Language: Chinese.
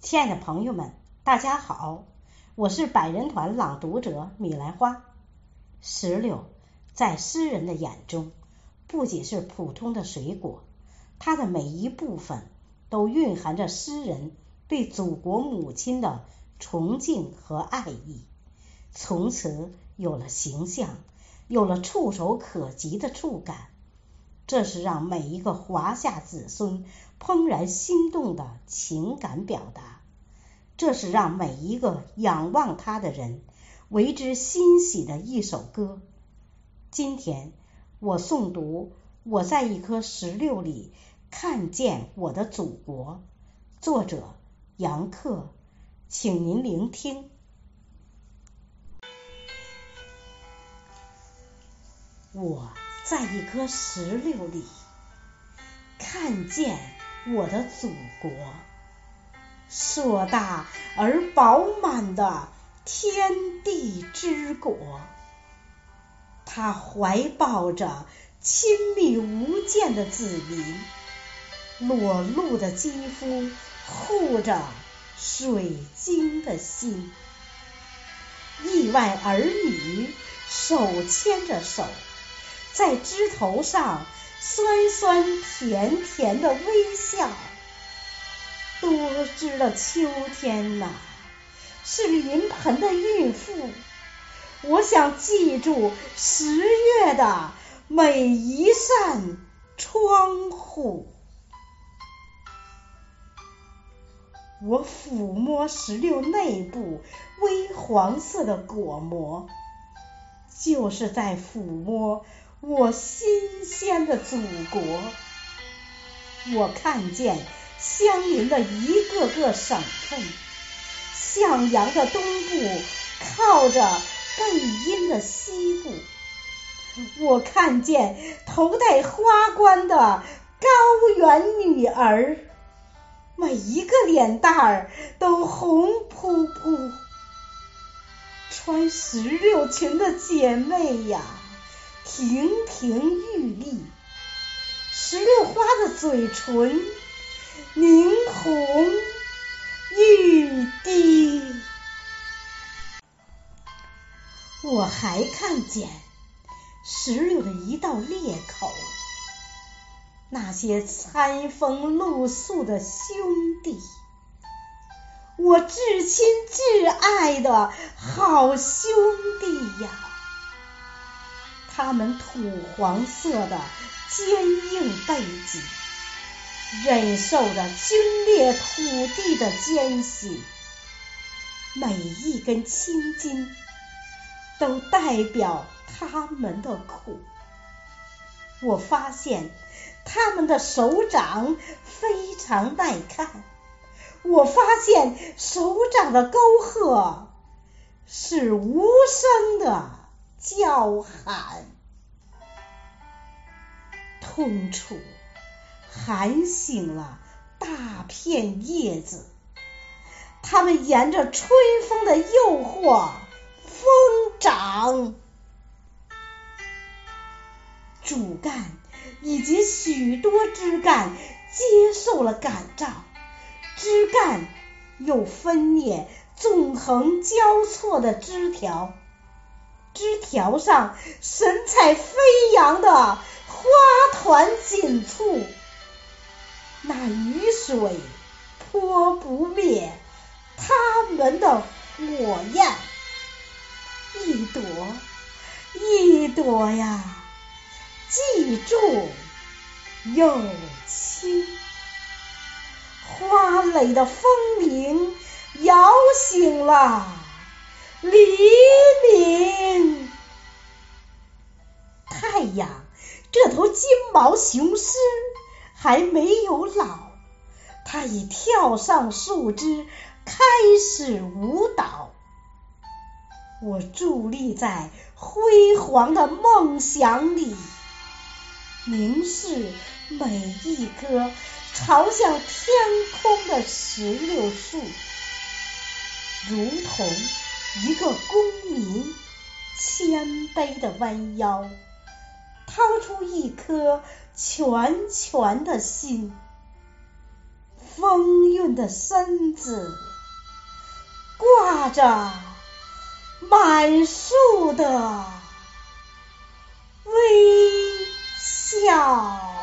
亲爱的朋友们，大家好，我是百人团朗读者米兰花。石榴在诗人的眼中，不仅是普通的水果，它的每一部分都蕴含着诗人对祖国母亲的崇敬和爱意，从此有了形象，有了触手可及的触感。这是让每一个华夏子孙怦然心动的情感表达，这是让每一个仰望他的人为之欣喜的一首歌。今天我诵读《我在一颗石榴里看见我的祖国》，作者杨克，请您聆听。我。在一颗石榴里，看见我的祖国，硕大而饱满的天地之国。它怀抱着亲密无间的子民，裸露的肌肤护着水晶的心，亿万儿女手牵着手。在枝头上酸酸甜甜的微笑，多汁的秋天呐，是临盆的孕妇。我想记住十月的每一扇窗户。我抚摸石榴内部微黄色的果膜，就是在抚摸。我新鲜的祖国，我看见相邻的一个个省份，向阳的东部靠着背阴的西部，我看见头戴花冠的高原女儿，每一个脸蛋儿都红扑扑，穿石榴裙的姐妹呀！亭亭玉立，石榴花的嘴唇凝红欲滴。我还看见石榴的一道裂口，那些餐风露宿的兄弟，我至亲至爱的好兄弟呀！他们土黄色的坚硬背脊，忍受着皲裂土地的艰辛，每一根青筋都代表他们的苦。我发现他们的手掌非常耐看，我发现手掌的沟壑是无声的。叫喊，痛楚。喊醒了大片叶子，它们沿着春风的诱惑疯长，主干以及许多枝干接受了感召，枝干又分裂纵横交错的枝条。枝条上神采飞扬的花团锦簇，那雨水泼不灭它们的火焰，一朵一朵呀，记住又轻，花蕾的风铃摇醒了。黎明，毛雄狮还没有老，它已跳上树枝，开始舞蹈。我伫立在辉煌的梦想里，凝视每一棵朝向天空的石榴树，如同。一个公民谦卑的弯腰，掏出一颗拳拳的心，丰韵的身子，挂着满树的微笑。